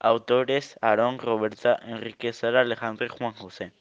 Autores: Aarón, Roberta, Enrique, Sara, Alejandro y Juan José.